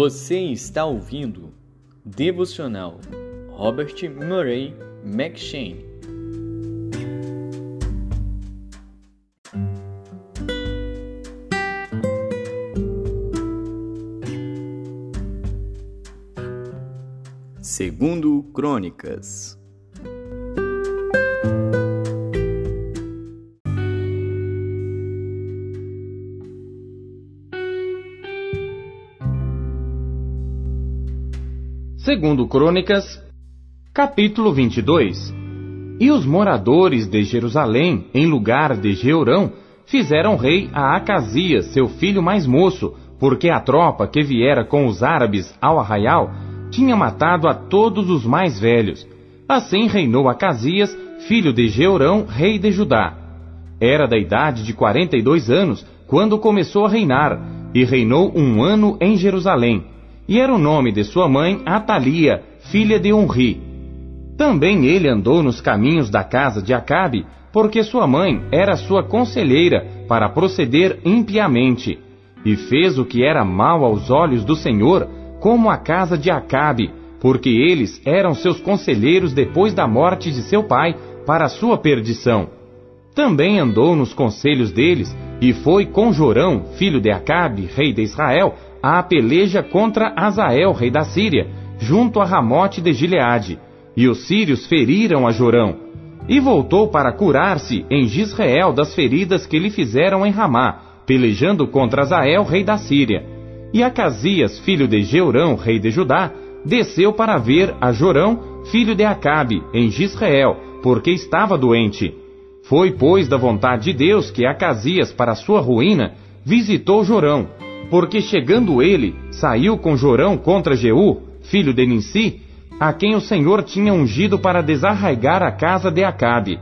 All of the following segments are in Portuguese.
Você está ouvindo Devocional Robert Murray McShane. Segundo Crônicas Segundo Crônicas, capítulo 22. E os moradores de Jerusalém, em lugar de Jeurão, fizeram rei a Acasias, seu filho mais moço, porque a tropa que viera com os árabes ao arraial tinha matado a todos os mais velhos. Assim reinou Acasias, filho de Jeurão, rei de Judá. Era da idade de quarenta e dois anos quando começou a reinar, e reinou um ano em Jerusalém e era o nome de sua mãe Atalia, filha de Unri. Também ele andou nos caminhos da casa de Acabe, porque sua mãe era sua conselheira para proceder impiamente, e fez o que era mal aos olhos do Senhor, como a casa de Acabe, porque eles eram seus conselheiros depois da morte de seu pai, para sua perdição. Também andou nos conselhos deles, e foi com Jorão, filho de Acabe, rei de Israel, à peleja contra Azael, rei da Síria, junto a Ramote de Gileade, e os sírios feriram a Jorão. E voltou para curar-se em Gisrael das feridas que lhe fizeram em Ramá, pelejando contra Azael, rei da Síria. E Acasias, filho de Jeurão, rei de Judá, desceu para ver a Jorão, filho de Acabe, em Gisrael, porque estava doente. Foi, pois, da vontade de Deus que Acasias, para sua ruína, visitou Jorão, porque chegando ele, saiu com Jorão contra Jeú, filho de Ninsi, a quem o Senhor tinha ungido para desarraigar a casa de Acabe.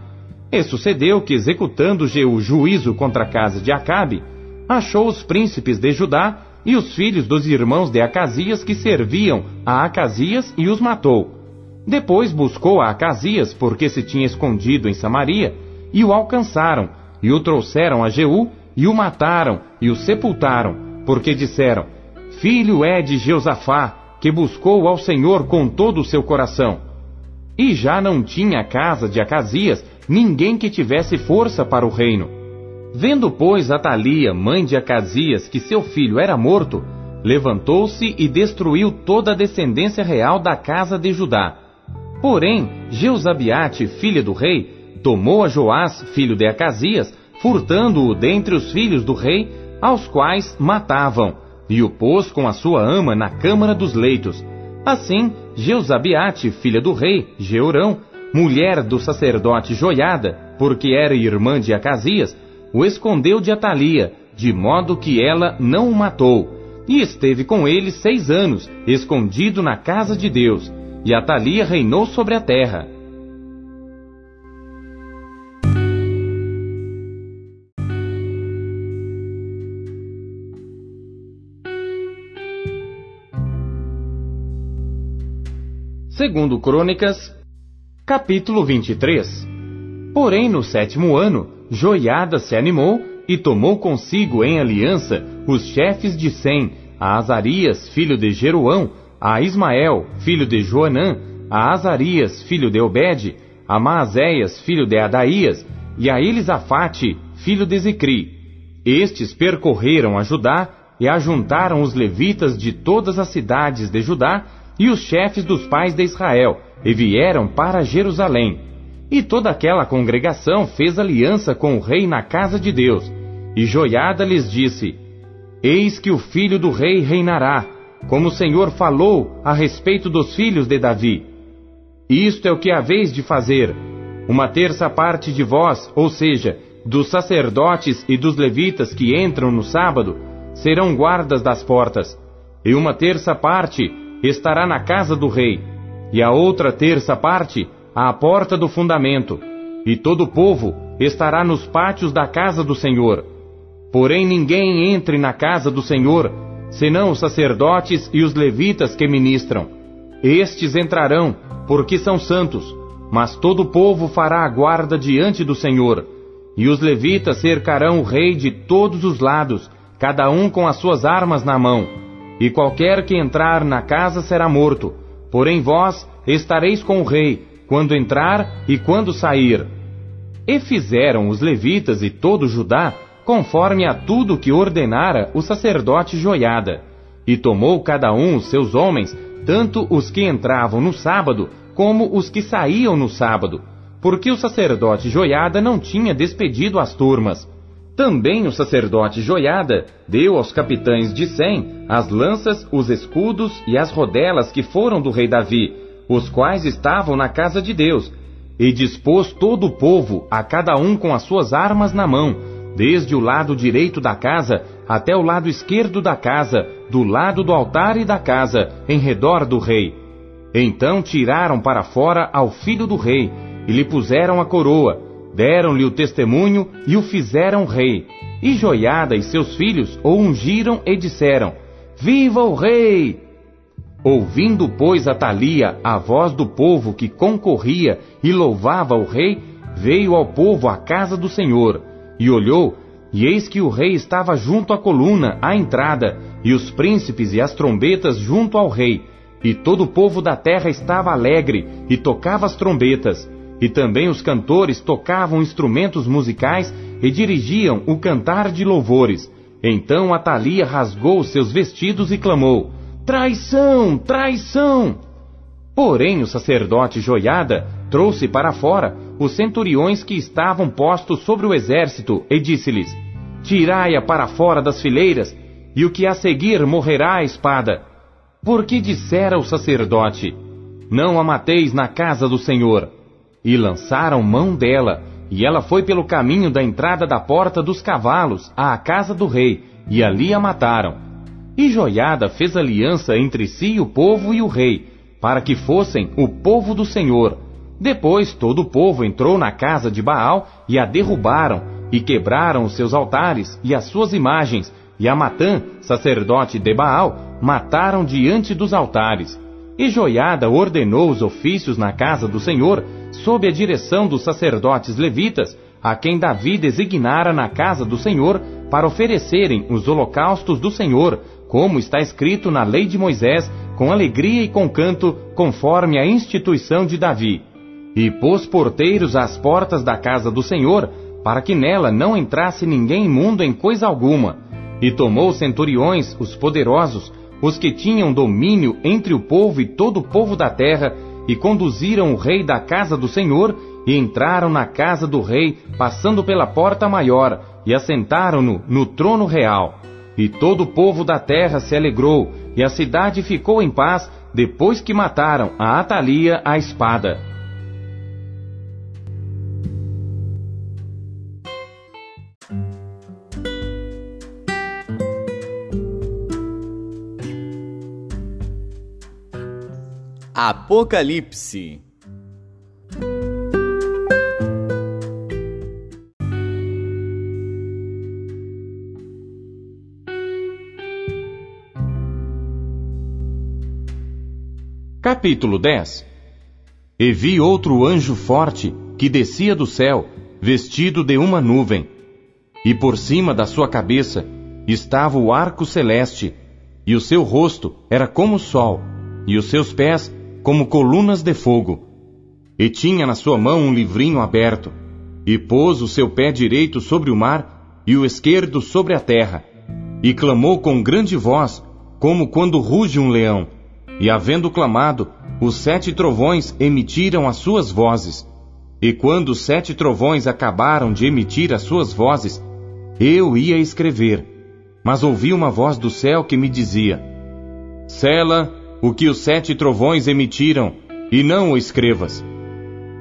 E sucedeu que, executando Jeú juízo contra a casa de Acabe, achou os príncipes de Judá e os filhos dos irmãos de Acasias que serviam a Acasias e os matou. Depois buscou a Acasias, porque se tinha escondido em Samaria, e o alcançaram, e o trouxeram a Jeú, e o mataram, e o sepultaram, porque disseram: Filho é de Jeosafá, que buscou ao Senhor com todo o seu coração. E já não tinha a casa de Acasias ninguém que tivesse força para o reino. Vendo, pois, Atalia, mãe de Acasias, que seu filho era morto, levantou-se e destruiu toda a descendência real da casa de Judá. Porém, Jeusabiate, filha do rei, tomou a Joás, filho de Acasias, furtando-o dentre os filhos do rei, aos quais matavam, e o pôs com a sua ama na câmara dos leitos. Assim, Jeusabiate, filha do rei, Jeurão, mulher do sacerdote Joiada, porque era irmã de Acasias, o escondeu de Atalia, de modo que ela não o matou, e esteve com ele seis anos, escondido na casa de Deus, e Atalia reinou sobre a terra. Segundo Crônicas, capítulo 23. Porém, no sétimo ano, Joiada se animou e tomou consigo em aliança os chefes de Sem, a Azarias, filho de Jeruão, a Ismael, filho de Joanã, a Azarias, filho de Obed, a Maazéias, filho de Adaías, e a Elisafate, filho de Zicri. Estes percorreram a Judá e ajuntaram os levitas de todas as cidades de Judá e os chefes dos pais de Israel, e vieram para Jerusalém. E toda aquela congregação fez aliança com o rei na casa de Deus. E Joiada lhes disse: Eis que o filho do rei reinará, como o Senhor falou a respeito dos filhos de Davi. Isto é o que haveis de fazer. Uma terça parte de vós, ou seja, dos sacerdotes e dos levitas que entram no sábado, serão guardas das portas, e uma terça parte estará na casa do rei, e a outra terça parte à porta do fundamento, e todo o povo estará nos pátios da casa do Senhor. Porém ninguém entre na casa do Senhor, senão os sacerdotes e os levitas que ministram. Estes entrarão, porque são santos, mas todo o povo fará a guarda diante do Senhor. E os levitas cercarão o rei de todos os lados, cada um com as suas armas na mão e qualquer que entrar na casa será morto. Porém vós estareis com o rei, quando entrar e quando sair. E fizeram os levitas e todo Judá, conforme a tudo que ordenara o sacerdote Joiada. E tomou cada um os seus homens, tanto os que entravam no sábado, como os que saíam no sábado, porque o sacerdote Joiada não tinha despedido as turmas. Também o sacerdote Joiada deu aos capitães de Sem as lanças, os escudos e as rodelas que foram do rei Davi, os quais estavam na casa de Deus, e dispôs todo o povo, a cada um com as suas armas na mão, desde o lado direito da casa até o lado esquerdo da casa, do lado do altar e da casa, em redor do rei. Então tiraram para fora ao filho do rei, e lhe puseram a coroa, deram-lhe o testemunho e o fizeram rei. E Joiada e seus filhos o ungiram e disseram: Viva o rei! Ouvindo, pois, Atalia a voz do povo que concorria e louvava o rei, veio ao povo à casa do Senhor, e olhou, e eis que o rei estava junto à coluna, à entrada, e os príncipes e as trombetas junto ao rei, e todo o povo da terra estava alegre, e tocava as trombetas. E também os cantores tocavam instrumentos musicais e dirigiam o cantar de louvores. Então Atalia rasgou seus vestidos e clamou: Traição! Traição! Porém o sacerdote Joiada trouxe para fora os centuriões que estavam postos sobre o exército e disse-lhes: Tirai-a para fora das fileiras, e o que a seguir morrerá à espada. Porque dissera o sacerdote: Não a mateis na casa do Senhor. E lançaram mão dela, e ela foi pelo caminho da entrada da porta dos cavalos à casa do rei, e ali a mataram. E Joiada fez aliança entre si o povo e o rei, para que fossem o povo do Senhor. Depois todo o povo entrou na casa de Baal e a derrubaram, e quebraram os seus altares e as suas imagens, e a Matã, sacerdote de Baal, mataram diante dos altares. E Joiada ordenou os ofícios na casa do Senhor, sob a direção dos sacerdotes levitas, a quem Davi designara na casa do Senhor para oferecerem os holocaustos do Senhor, como está escrito na lei de Moisés, com alegria e com canto, conforme a instituição de Davi. E pôs porteiros às portas da casa do Senhor, para que nela não entrasse ninguém imundo em coisa alguma. E tomou centuriões, os poderosos, os que tinham domínio entre o povo e todo o povo da terra, e conduziram o rei da casa do Senhor, e entraram na casa do rei, passando pela porta maior, e assentaram-no no trono real. E todo o povo da terra se alegrou, e a cidade ficou em paz, depois que mataram a Atalia à espada. Apocalipse. Capítulo 10 E vi outro anjo forte que descia do céu, vestido de uma nuvem, e por cima da sua cabeça estava o arco celeste, e o seu rosto era como o sol, e os seus pés como colunas de fogo. E tinha na sua mão um livrinho aberto, e pôs o seu pé direito sobre o mar e o esquerdo sobre a terra, e clamou com grande voz, como quando ruge um leão. E havendo clamado, os sete trovões emitiram as suas vozes. E quando os sete trovões acabaram de emitir as suas vozes, eu ia escrever, mas ouvi uma voz do céu que me dizia: Sela o que os sete trovões emitiram, e não o escrevas.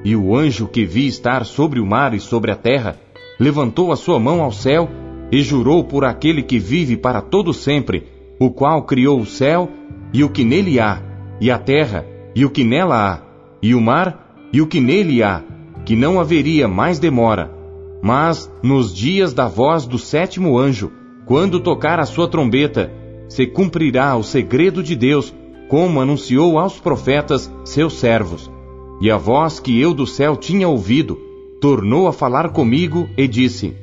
E o anjo que vi estar sobre o mar e sobre a terra, levantou a sua mão ao céu e jurou por aquele que vive para todo sempre, o qual criou o céu e o que nele há, e a terra e o que nela há, e o mar e o que nele há, que não haveria mais demora. Mas nos dias da voz do sétimo anjo, quando tocar a sua trombeta, se cumprirá o segredo de Deus como anunciou aos profetas, seus servos. E a voz que eu do céu tinha ouvido, tornou a falar comigo e disse: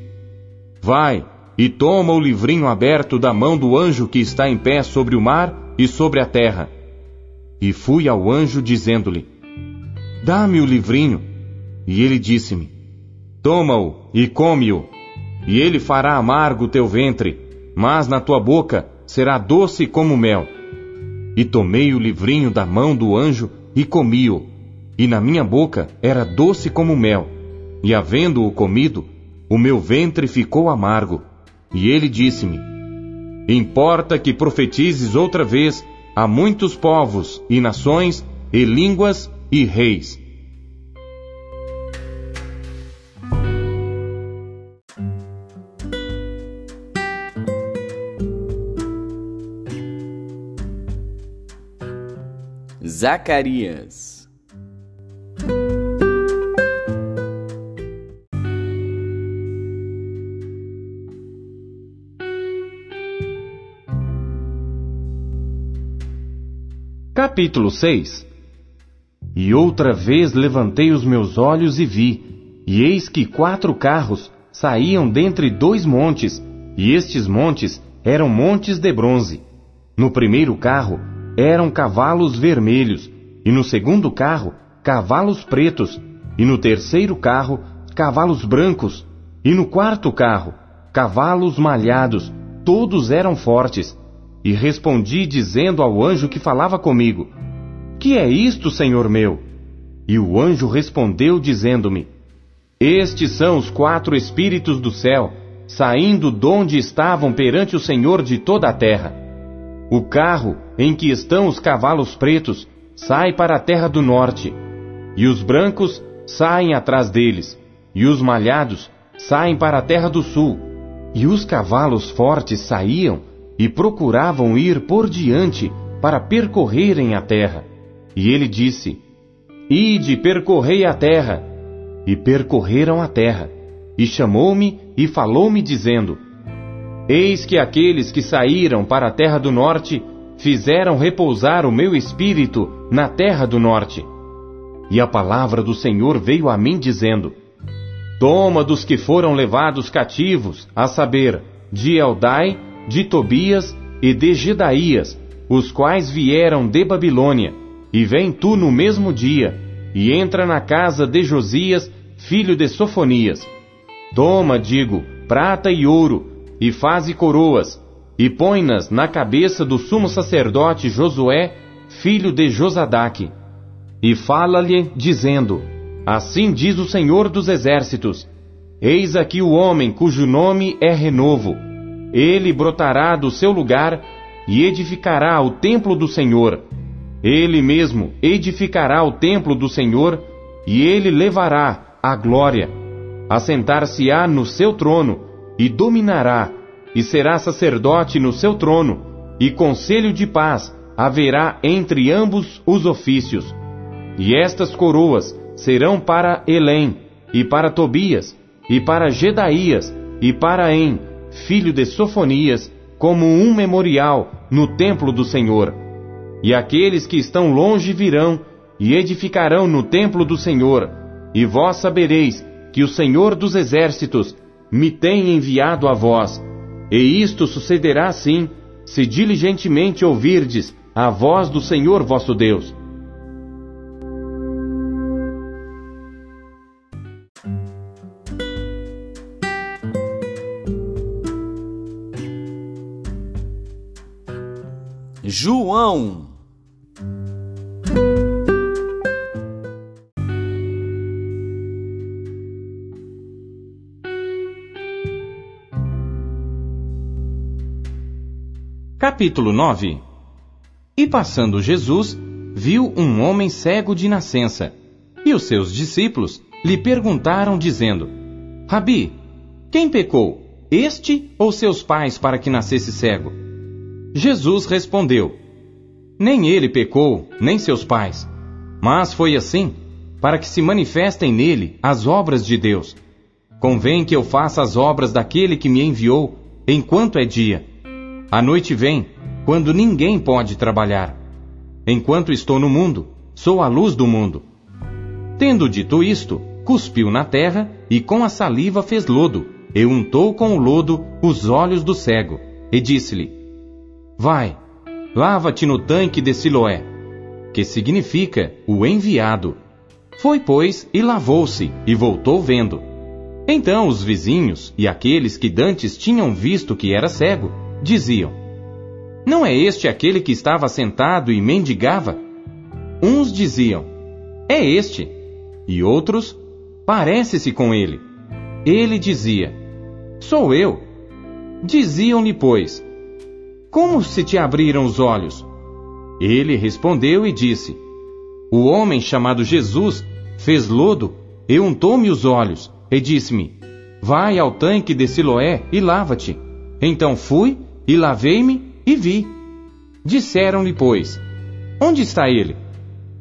Vai, e toma o livrinho aberto da mão do anjo que está em pé sobre o mar e sobre a terra. E fui ao anjo dizendo-lhe: Dá-me o livrinho. E ele disse-me: Toma-o e come-o, e ele fará amargo teu ventre, mas na tua boca será doce como mel. E tomei o livrinho da mão do anjo e comi-o, e na minha boca era doce como mel. E havendo-o comido, o meu ventre ficou amargo. E ele disse-me: Importa que profetizes outra vez a muitos povos e nações e línguas e reis. Zacarias Capítulo 6 E outra vez levantei os meus olhos e vi, e eis que quatro carros saíam dentre dois montes, e estes montes eram montes de bronze. No primeiro carro eram cavalos vermelhos, e no segundo carro, cavalos pretos, e no terceiro carro, cavalos brancos, e no quarto carro, cavalos malhados, todos eram fortes. E respondi dizendo ao anjo que falava comigo: Que é isto, senhor meu? E o anjo respondeu dizendo-me: Estes são os quatro espíritos do céu, saindo donde estavam perante o Senhor de toda a terra. O carro em que estão os cavalos pretos sai para a terra do norte, e os brancos saem atrás deles, e os malhados saem para a terra do sul, e os cavalos fortes saíam e procuravam ir por diante para percorrerem a terra. E ele disse: Ide, percorrei a terra. E percorreram a terra. E chamou-me e falou-me, dizendo: Eis que aqueles que saíram para a terra do norte fizeram repousar o meu espírito na terra do norte. E a palavra do Senhor veio a mim, dizendo: Toma dos que foram levados cativos, a saber, de Eldai, de Tobias e de Gedaías, os quais vieram de Babilônia, e vem tu no mesmo dia, e entra na casa de Josias, filho de Sofonias. Toma, digo, prata e ouro, e faze coroas, e põe-nas na cabeça do sumo sacerdote Josué, filho de Josadaque. E fala-lhe, dizendo: Assim diz o Senhor dos Exércitos: Eis aqui o homem cujo nome é Renovo ele brotará do seu lugar e edificará o templo do Senhor. Ele mesmo edificará o templo do Senhor e ele levará a glória. Assentar-se-á no seu trono e dominará, e será sacerdote no seu trono, e conselho de paz haverá entre ambos os ofícios. E estas coroas serão para Elém, e para Tobias, e para Gedaías, e para En, filho de Sofonias, como um memorial no templo do Senhor. E aqueles que estão longe virão e edificarão no templo do Senhor, e vós sabereis que o Senhor dos exércitos me tem enviado a vós. E isto sucederá assim, se diligentemente ouvirdes a voz do Senhor vosso Deus. João. Capítulo 9 E passando Jesus, viu um homem cego de nascença, e os seus discípulos lhe perguntaram, dizendo: Rabi, quem pecou, este ou seus pais, para que nascesse cego? Jesus respondeu: Nem ele pecou, nem seus pais, mas foi assim, para que se manifestem nele as obras de Deus. Convém que eu faça as obras daquele que me enviou, enquanto é dia. A noite vem, quando ninguém pode trabalhar. Enquanto estou no mundo, sou a luz do mundo. Tendo dito isto, cuspiu na terra e com a saliva fez lodo, e untou com o lodo os olhos do cego, e disse-lhe: Vai, lava-te no tanque de Siloé, que significa o enviado. Foi, pois, e lavou-se, e voltou vendo. Então os vizinhos e aqueles que dantes tinham visto que era cego, diziam: Não é este aquele que estava sentado e mendigava? Uns diziam: É este. E outros: Parece-se com ele. Ele dizia: Sou eu. Diziam-lhe, pois: Como se te abriram os olhos? Ele respondeu e disse: O homem chamado Jesus fez lodo e untou-me os olhos e disse-me: Vai ao tanque de Siloé e lava-te. Então fui e lavei-me e vi. Disseram-lhe, pois: Onde está ele?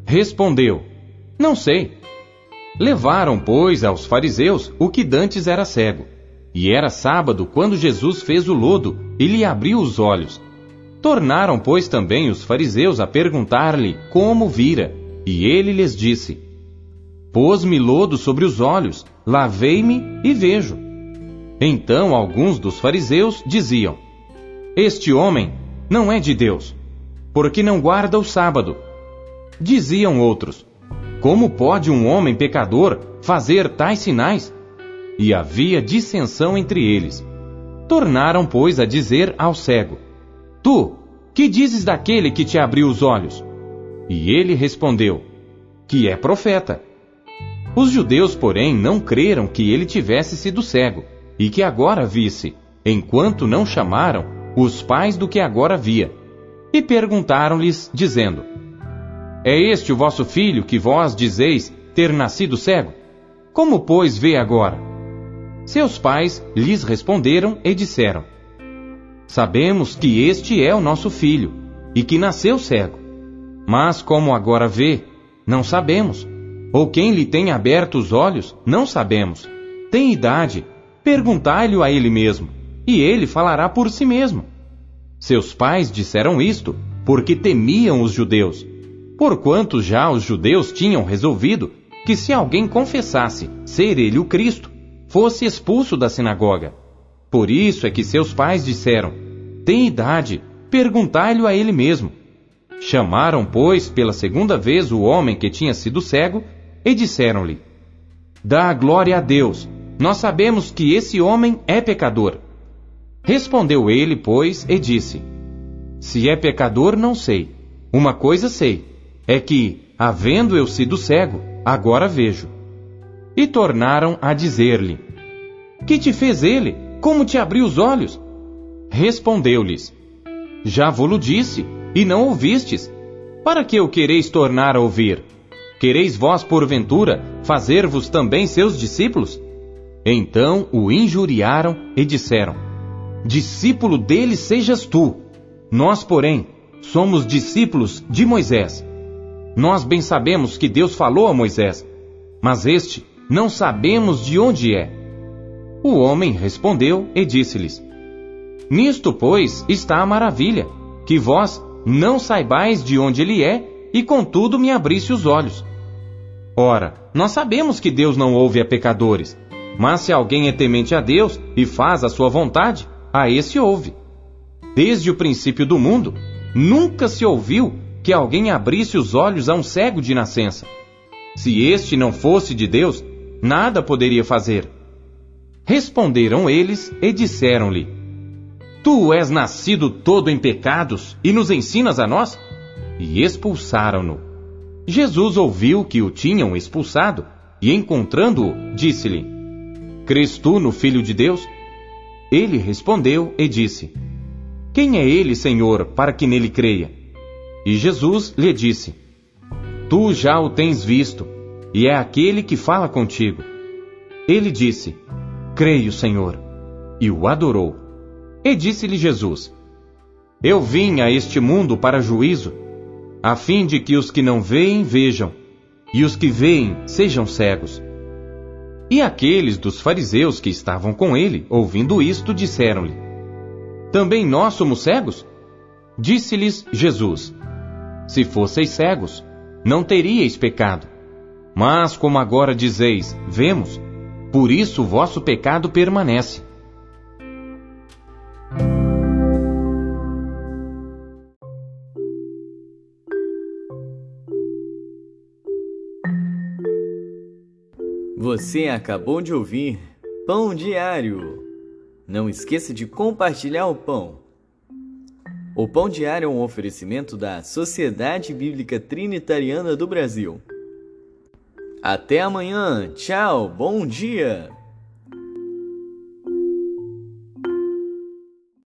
Respondeu: Não sei. Levaram, pois, aos fariseus o que dantes era cego. E era sábado quando Jesus fez o lodo e lhe abriu os olhos. Tornaram, pois, também os fariseus a perguntar-lhe como vira. E ele lhes disse: Pôs-me lodo sobre os olhos, lavei-me e vejo. Então alguns dos fariseus diziam: Este homem não é de Deus, porque não guarda o sábado. Diziam outros: Como pode um homem pecador fazer tais sinais? E havia dissensão entre eles. Tornaram, pois, a dizer ao cego: Tu, que dizes daquele que te abriu os olhos? E ele respondeu: Que é profeta. Os judeus, porém, não creram que ele tivesse sido cego, e que agora visse, enquanto não chamaram os pais do que agora via. E perguntaram-lhes, dizendo: É este o vosso filho que vós dizeis ter nascido cego? Como, pois, vê agora? Seus pais lhes responderam e disseram: Sabemos que este é o nosso filho, e que nasceu cego. Mas como agora vê, não sabemos. Ou quem lhe tem aberto os olhos, não sabemos. Tem idade, perguntai-lhe a ele mesmo, e ele falará por si mesmo. Seus pais disseram isto porque temiam os judeus, porquanto já os judeus tinham resolvido que se alguém confessasse ser ele o Cristo, fosse expulso da sinagoga. Por isso é que seus pais disseram: Tem idade, perguntai-lhe a ele mesmo. Chamaram, pois, pela segunda vez o homem que tinha sido cego e disseram-lhe: Dá glória a Deus, nós sabemos que esse homem é pecador. Respondeu ele, pois, e disse: Se é pecador, não sei. Uma coisa sei, é que, havendo eu sido cego, agora vejo. E tornaram a dizer-lhe: Que te fez ele? Como te abriu os olhos? Respondeu-lhes: Já vou-lo disse, e não ouvistes. Para que o quereis tornar a ouvir? Quereis vós, porventura, fazer-vos também seus discípulos? Então o injuriaram e disseram: Discípulo dele sejas tu. Nós, porém, somos discípulos de Moisés. Nós bem sabemos que Deus falou a Moisés, mas este não sabemos de onde é. O homem respondeu e disse-lhes: Nisto, pois, está a maravilha, que vós não saibais de onde ele é, e contudo me abrisse os olhos. Ora, nós sabemos que Deus não ouve a pecadores, mas se alguém é temente a Deus e faz a sua vontade, a esse ouve. Desde o princípio do mundo, nunca se ouviu que alguém abrisse os olhos a um cego de nascença. Se este não fosse de Deus, nada poderia fazer. Responderam eles e disseram-lhe: Tu és nascido todo em pecados e nos ensinas a nós? E expulsaram-no. Jesus ouviu que o tinham expulsado e, encontrando-o, disse-lhe: Crês tu no Filho de Deus? Ele respondeu e disse: Quem é ele, Senhor, para que nele creia? E Jesus lhe disse: Tu já o tens visto, e é aquele que fala contigo. Ele disse: Creio, Senhor, e o adorou. E disse-lhe Jesus: Eu vim a este mundo para juízo a fim de que os que não veem vejam, e os que veem sejam cegos. E aqueles dos fariseus que estavam com ele, ouvindo isto, disseram-lhe: Também nós somos cegos? Disse-lhes Jesus: Se fosseis cegos, não teríeis pecado. Mas como agora dizeis, vemos, Por isso o vosso pecado permanece. Você acabou de ouvir Pão Diário. Não esqueça de compartilhar o pão. O Pão Diário é um oferecimento da Sociedade Bíblica Trinitariana do Brasil. Até amanhã. Tchau. Bom dia.